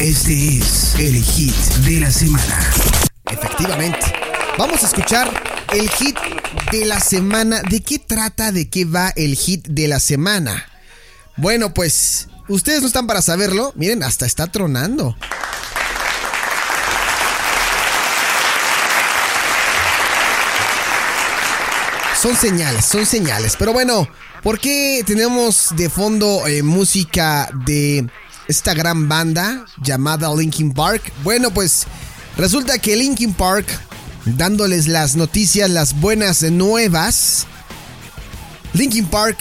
Este es el hit de la semana. Efectivamente. Vamos a escuchar el hit de la semana. ¿De qué trata? ¿De qué va el hit de la semana? Bueno, pues ustedes no están para saberlo. Miren, hasta está tronando. Son señales, son señales. Pero bueno, ¿por qué tenemos de fondo eh, música de esta gran banda llamada Linkin Park. Bueno, pues resulta que Linkin Park, dándoles las noticias, las buenas nuevas, Linkin Park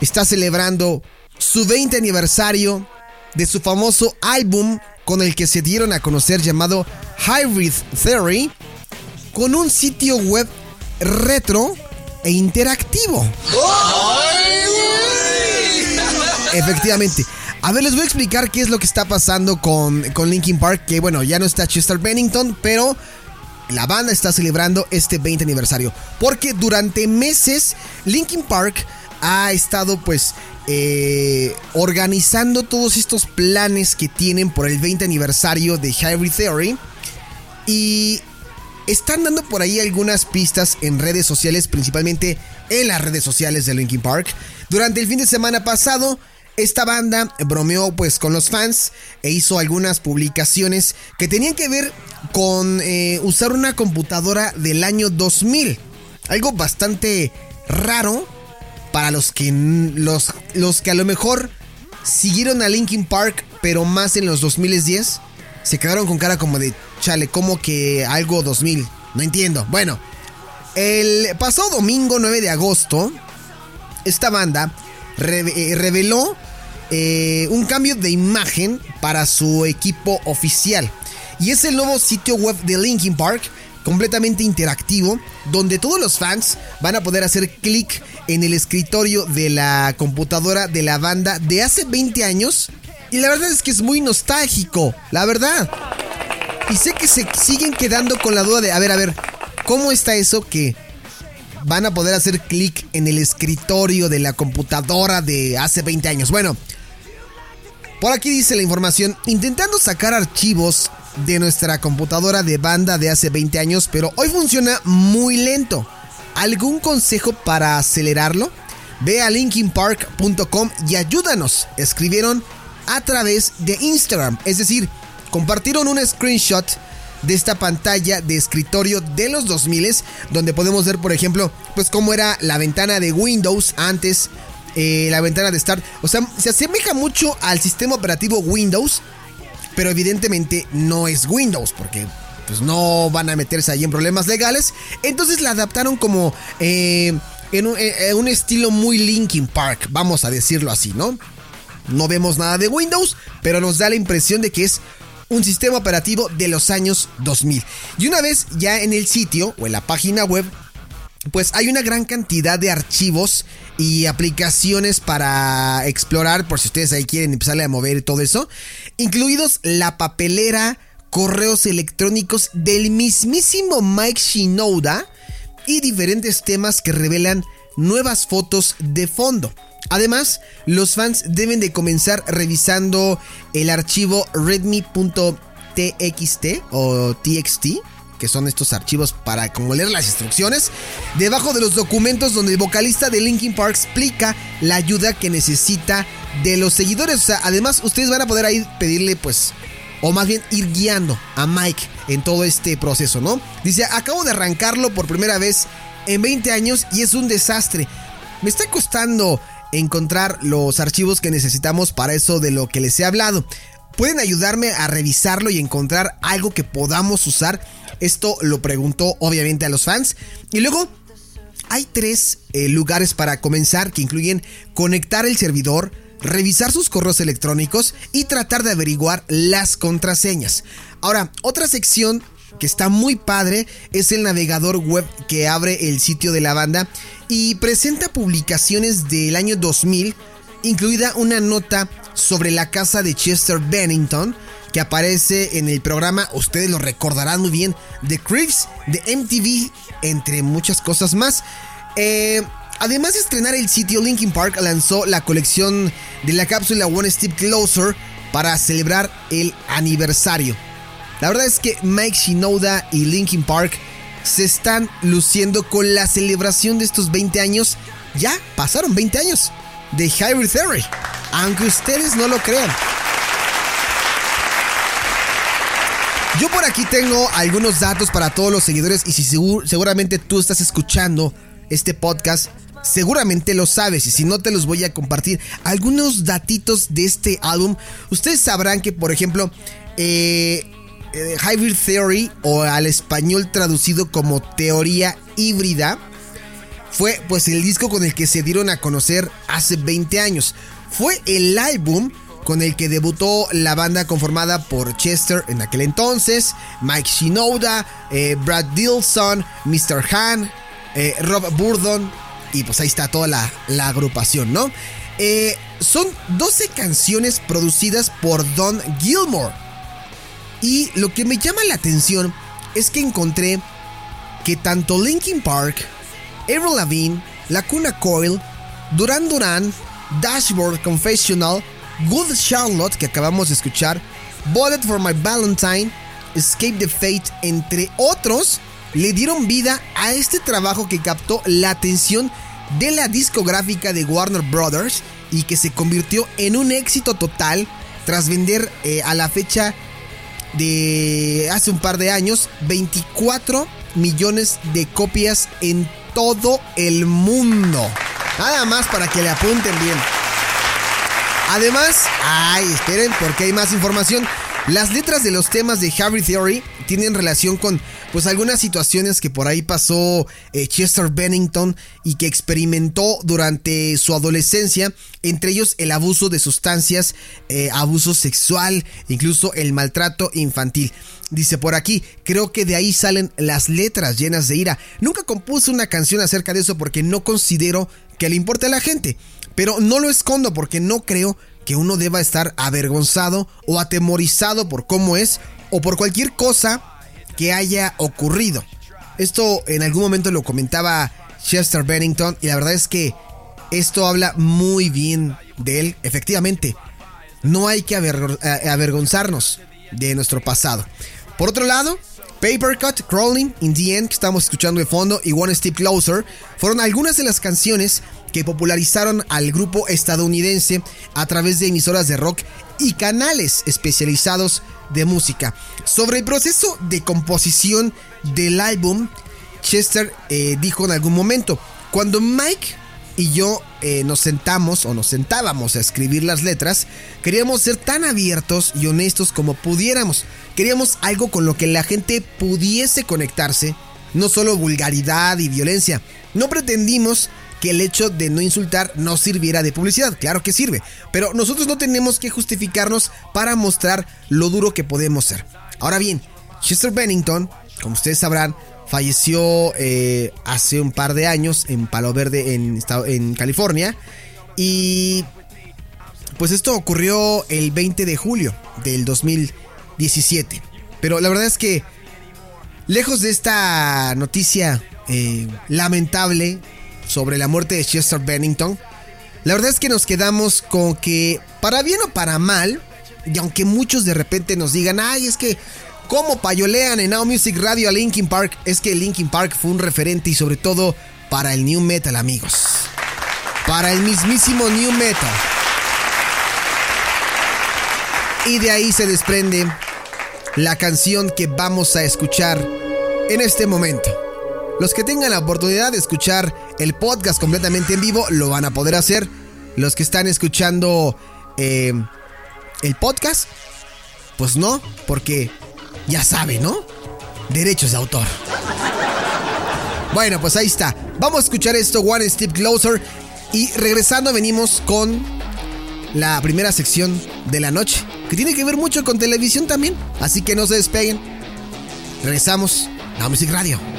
está celebrando su 20 aniversario de su famoso álbum con el que se dieron a conocer llamado Hybrid Theory, con un sitio web retro e interactivo. Efectivamente. A ver, les voy a explicar qué es lo que está pasando con, con Linkin Park. Que bueno, ya no está Chester Bennington, pero la banda está celebrando este 20 aniversario. Porque durante meses Linkin Park ha estado pues eh, organizando todos estos planes que tienen por el 20 aniversario de Hybrid Theory. Y están dando por ahí algunas pistas en redes sociales, principalmente en las redes sociales de Linkin Park. Durante el fin de semana pasado esta banda bromeó pues con los fans e hizo algunas publicaciones que tenían que ver con eh, usar una computadora del año 2000. Algo bastante raro para los que, los, los que a lo mejor siguieron a Linkin Park pero más en los 2010. Se quedaron con cara como de, chale, como que algo 2000. No entiendo. Bueno, el pasado domingo 9 de agosto, esta banda eh, reveló eh, un cambio de imagen para su equipo oficial. Y es el nuevo sitio web de Linkin Park, completamente interactivo, donde todos los fans van a poder hacer clic en el escritorio de la computadora de la banda de hace 20 años. Y la verdad es que es muy nostálgico, la verdad. Y sé que se siguen quedando con la duda de, a ver, a ver, ¿cómo está eso que van a poder hacer clic en el escritorio de la computadora de hace 20 años. Bueno, por aquí dice la información, intentando sacar archivos de nuestra computadora de banda de hace 20 años, pero hoy funciona muy lento. ¿Algún consejo para acelerarlo? Ve a linkinpark.com y ayúdanos. Escribieron a través de Instagram, es decir, compartieron un screenshot de esta pantalla de escritorio de los 2000 donde podemos ver, por ejemplo, pues cómo era la ventana de Windows antes, eh, la ventana de Start. O sea, se asemeja mucho al sistema operativo Windows, pero evidentemente no es Windows, porque pues no van a meterse ahí en problemas legales. Entonces la adaptaron como eh, en un, eh, un estilo muy Linkin Park, vamos a decirlo así, ¿no? No vemos nada de Windows, pero nos da la impresión de que es un sistema operativo de los años 2000. Y una vez ya en el sitio o en la página web, pues hay una gran cantidad de archivos y aplicaciones para explorar, por si ustedes ahí quieren empezarle a mover todo eso, incluidos la papelera, correos electrónicos del mismísimo Mike Shinoda y diferentes temas que revelan nuevas fotos de fondo. Además, los fans deben de comenzar revisando el archivo readme.txt o txt, que son estos archivos para como leer las instrucciones, debajo de los documentos donde el vocalista de Linkin Park explica la ayuda que necesita de los seguidores. O sea, además ustedes van a poder ahí pedirle pues o más bien ir guiando a Mike en todo este proceso, ¿no? Dice, acabo de arrancarlo por primera vez en 20 años y es un desastre. Me está costando encontrar los archivos que necesitamos para eso de lo que les he hablado. ¿Pueden ayudarme a revisarlo y encontrar algo que podamos usar? Esto lo preguntó obviamente a los fans. Y luego hay tres eh, lugares para comenzar que incluyen conectar el servidor, revisar sus correos electrónicos y tratar de averiguar las contraseñas. Ahora, otra sección que está muy padre es el navegador web que abre el sitio de la banda y presenta publicaciones del año 2000, incluida una nota sobre la casa de Chester Bennington que aparece en el programa, ustedes lo recordarán muy bien, The Crips de MTV, entre muchas cosas más. Eh, además de estrenar el sitio, Linkin Park lanzó la colección de la cápsula One Step Closer para celebrar el aniversario. La verdad es que Mike Shinoda y Linkin Park se están luciendo con la celebración de estos 20 años. Ya pasaron 20 años de Hybrid Theory, aunque ustedes no lo crean. Yo por aquí tengo algunos datos para todos los seguidores y si seguramente tú estás escuchando este podcast, seguramente lo sabes y si no te los voy a compartir algunos datitos de este álbum. Ustedes sabrán que por ejemplo eh, eh, Hybrid Theory o al español traducido como teoría híbrida fue pues el disco con el que se dieron a conocer hace 20 años. Fue el álbum con el que debutó la banda conformada por Chester en aquel entonces, Mike Shinoda, eh, Brad Dilson, Mr. Han, eh, Rob Burdon, y pues ahí está toda la, agrupación, ¿no? son 12 canciones producidas por Don Gilmore. Y lo que me llama la atención es que encontré que tanto Linkin Park, Avril Lavigne, Lacuna Coil, Duran Duran, Dashboard Confessional, Good Charlotte que acabamos de escuchar, Bullet for My Valentine, Escape the Fate, entre otros, le dieron vida a este trabajo que captó la atención de la discográfica de Warner Brothers y que se convirtió en un éxito total tras vender eh, a la fecha de hace un par de años 24 millones de copias en todo el mundo. Nada más para que le apunten bien. Además, ay, esperen porque hay más información. Las letras de los temas de Harry Theory tienen relación con pues algunas situaciones que por ahí pasó eh, Chester Bennington y que experimentó durante su adolescencia, entre ellos el abuso de sustancias, eh, abuso sexual, incluso el maltrato infantil. Dice por aquí, creo que de ahí salen las letras llenas de ira. Nunca compuse una canción acerca de eso porque no considero que le importe a la gente, pero no lo escondo porque no creo que uno deba estar avergonzado o atemorizado por cómo es o por cualquier cosa que haya ocurrido. Esto en algún momento lo comentaba Chester Bennington y la verdad es que esto habla muy bien de él. Efectivamente, no hay que avergonzarnos de nuestro pasado. Por otro lado, Papercut, Crawling, In the End, que estamos escuchando de fondo, y One Step Closer, fueron algunas de las canciones que popularizaron al grupo estadounidense a través de emisoras de rock y canales especializados de música. Sobre el proceso de composición del álbum, Chester eh, dijo en algún momento, cuando Mike y yo eh, nos sentamos o nos sentábamos a escribir las letras, queríamos ser tan abiertos y honestos como pudiéramos. Queríamos algo con lo que la gente pudiese conectarse, no solo vulgaridad y violencia. No pretendimos que el hecho de no insultar no sirviera de publicidad. Claro que sirve, pero nosotros no tenemos que justificarnos para mostrar lo duro que podemos ser. Ahora bien, Chester Bennington, como ustedes sabrán, falleció eh, hace un par de años en Palo Verde, en, en California. Y pues esto ocurrió el 20 de julio del 2017. Pero la verdad es que, lejos de esta noticia eh, lamentable, sobre la muerte de Chester Bennington, la verdad es que nos quedamos con que, para bien o para mal, y aunque muchos de repente nos digan, ay, es que, ¿cómo payolean en Now Music Radio a Linkin Park? Es que Linkin Park fue un referente y sobre todo para el New Metal, amigos. Para el mismísimo New Metal. Y de ahí se desprende la canción que vamos a escuchar en este momento. Los que tengan la oportunidad de escuchar el podcast completamente en vivo lo van a poder hacer. Los que están escuchando eh, el podcast, pues no, porque ya saben, ¿no? Derechos de autor. Bueno, pues ahí está. Vamos a escuchar esto, One Step Closer. Y regresando venimos con la primera sección de la noche, que tiene que ver mucho con televisión también. Así que no se despeguen. Regresamos a Music Radio.